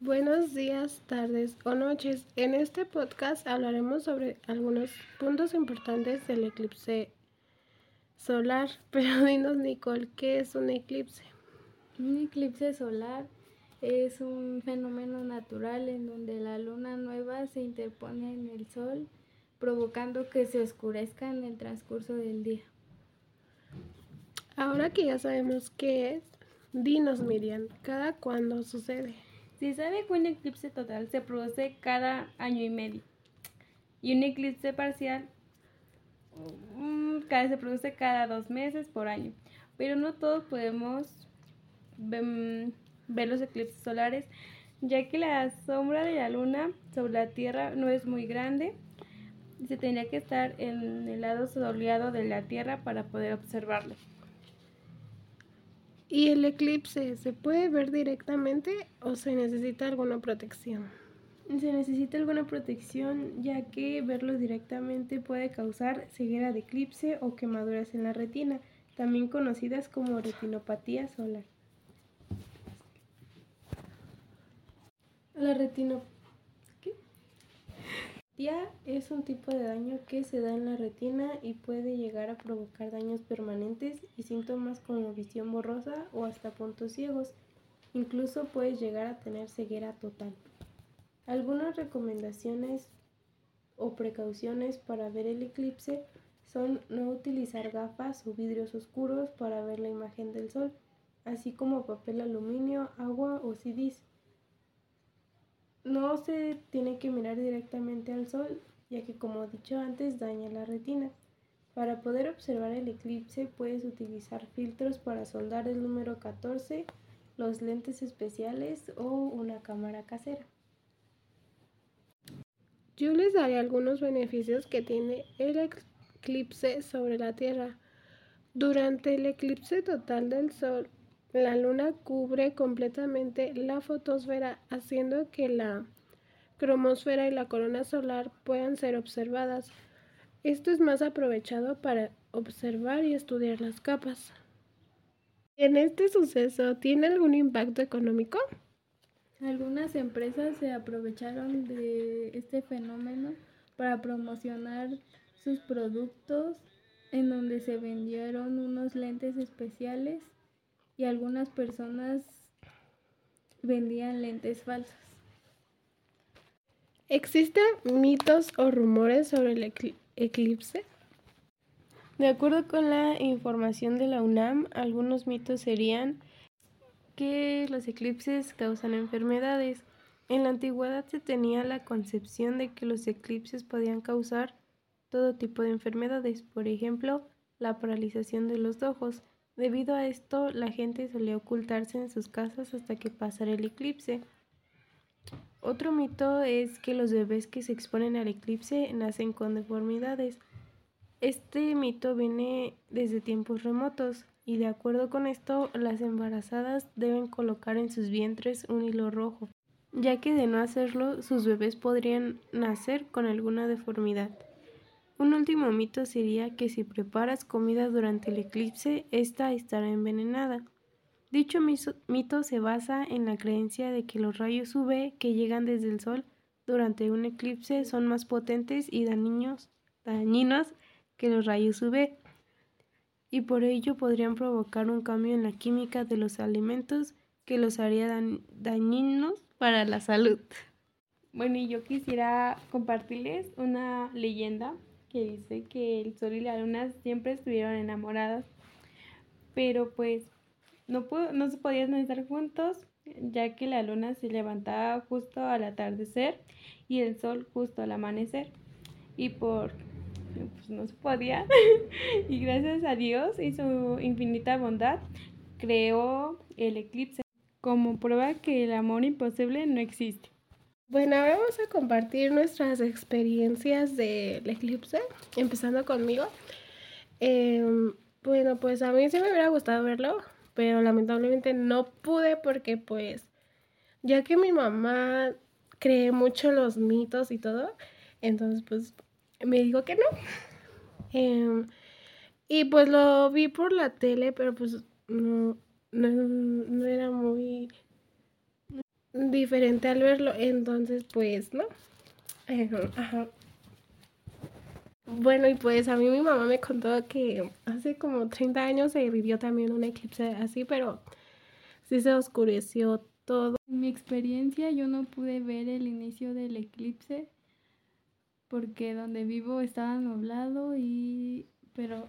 Buenos días, tardes o noches. En este podcast hablaremos sobre algunos puntos importantes del eclipse solar. Pero dinos, Nicole, ¿qué es un eclipse? Un eclipse solar es un fenómeno natural en donde la luna nueva se interpone en el sol, provocando que se oscurezca en el transcurso del día. Ahora que ya sabemos qué es, dinos, Miriam, ¿cada cuándo sucede? Se sabe que un eclipse total se produce cada año y medio y un eclipse parcial mm, se produce cada dos meses por año, pero no todos podemos ver, los eclipses solares ya que la sombra de la luna sobre la Tierra no es muy grande y se tendría que estar en el lado soleado de la Tierra para poder observarlo. ¿Y el eclipse se puede ver directamente o se necesita alguna protección? Se necesita alguna protección ya que verlo directamente puede causar ceguera de eclipse o quemaduras en la retina, también conocidas como retinopatía solar. La retinopatía es un tipo de daño que se da en la retina y puede llegar a provocar daños permanentes síntomas como visión borrosa o hasta puntos ciegos. Incluso puede llegar a tener ceguera total. Algunas recomendaciones o precauciones para ver el eclipse son no utilizar gafas o vidrios oscuros para ver la imagen del sol, así como papel aluminio, agua o CDs. No se tiene que mirar directamente al sol, ya que como dicho antes daña la retina. Para poder observar el eclipse puedes utilizar filtros para soldar el número 14, los lentes especiales o una cámara casera. Yo les daré algunos beneficios que tiene el eclipse sobre la Tierra. Durante el eclipse total del Sol, la luna cubre completamente la fotosfera, haciendo que la cromosfera y la corona solar puedan ser observadas. Esto es más aprovechado para observar y estudiar las capas. ¿En este suceso tiene algún impacto económico? Algunas empresas se aprovecharon de este fenómeno para promocionar sus productos en donde se vendieron unos lentes especiales y algunas personas vendían lentes falsas. ¿Existen mitos o rumores sobre el eclipse? De acuerdo con la información de la UNAM, algunos mitos serían que los eclipses causan enfermedades. En la antigüedad se tenía la concepción de que los eclipses podían causar todo tipo de enfermedades, por ejemplo, la paralización de los ojos. Debido a esto, la gente solía ocultarse en sus casas hasta que pasara el eclipse. Otro mito es que los bebés que se exponen al eclipse nacen con deformidades. Este mito viene desde tiempos remotos y de acuerdo con esto, las embarazadas deben colocar en sus vientres un hilo rojo, ya que de no hacerlo, sus bebés podrían nacer con alguna deformidad. Un último mito sería que si preparas comida durante el eclipse, esta estará envenenada. Dicho mito se basa en la creencia de que los rayos UV que llegan desde el Sol durante un eclipse son más potentes y dañinos, que los rayos UV, y por ello podrían provocar un cambio en la química de los alimentos que los haría dañinos para la salud. Bueno, y yo quisiera compartirles una leyenda que dice que el sol y la luna siempre estuvieron enamoradas, pero pues no, no se podían estar juntos ya que la luna se levantaba justo al atardecer y el sol justo al amanecer y por pues no se podía y gracias a Dios y su infinita bondad creó el eclipse como prueba que el amor imposible no existe. Bueno, ahora vamos a compartir nuestras experiencias del eclipse, empezando conmigo. Em, bueno, pues a mí sí me hubiera gustado verlo, pero lamentablemente no pude porque pues ya que mi mamá cree mucho los mitos y todo, entonces pues me dijo que no. Em, y pues lo vi por la tele, pero pues no, no, no era muy diferente al verlo. Entonces, pues, ¿no? Ajá. Bueno, y pues a mí mi mamá me contó que hace como 30 años se vivió también un eclipse así, pero sí se oscureció todo. En mi experiencia yo no pude ver el inicio del eclipse porque donde vivo estaba nublado y pero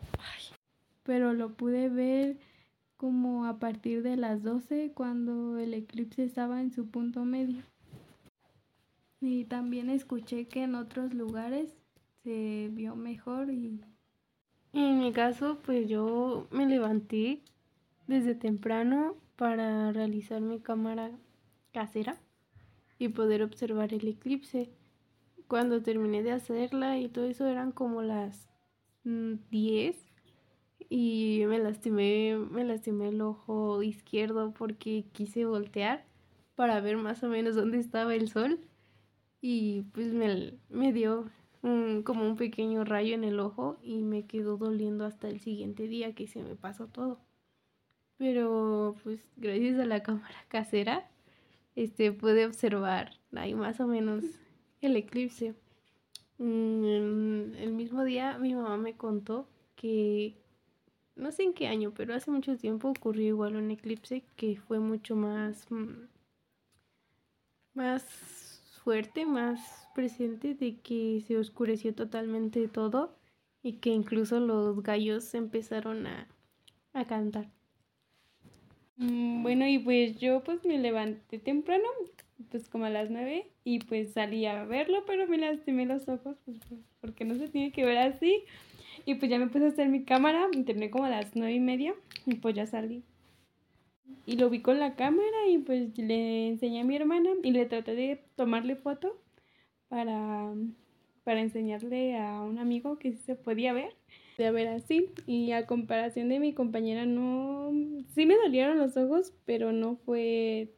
pero lo pude ver como a partir de las 12 cuando el eclipse estaba en su punto medio. Y también escuché que en otros lugares se vio mejor y en mi caso pues yo me levanté desde temprano para realizar mi cámara casera y poder observar el eclipse. Cuando terminé de hacerla y todo eso eran como las 10 mm, y me lastimé, me lastimé el ojo izquierdo porque quise voltear para ver más o menos dónde estaba el sol y pues me, me dio como un pequeño rayo en el ojo y me quedó doliendo hasta el siguiente día que se me pasó todo. Pero pues gracias a la cámara casera este pude observar ahí más o menos el eclipse. Mm, el mismo día mi mamá me contó que no sé en qué año, pero hace mucho tiempo ocurrió igual un eclipse que fue mucho más mm, más fuerte, más presente de que se oscureció totalmente todo y que incluso los gallos empezaron a, a cantar. Mm, bueno, y pues yo pues me levanté temprano, pues como a las nueve, y pues salí a verlo, pero me lastimé los ojos, pues, pues porque no se tiene que ver así. Y pues ya me puse a hacer mi cámara, y terminé como a las nueve y media, y pues ya salí. Y lo vi con la cámara y pues le enseñé a mi hermana y le traté de tomarle foto para, para enseñarle a un amigo que se podía ver de ver así. Y a comparación de mi compañera no sí me dolieron los ojos pero no fue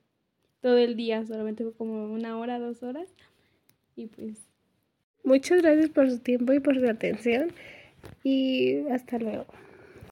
todo el día solamente fue como una hora dos horas. Y pues muchas gracias por su tiempo y por su atención. Y hasta luego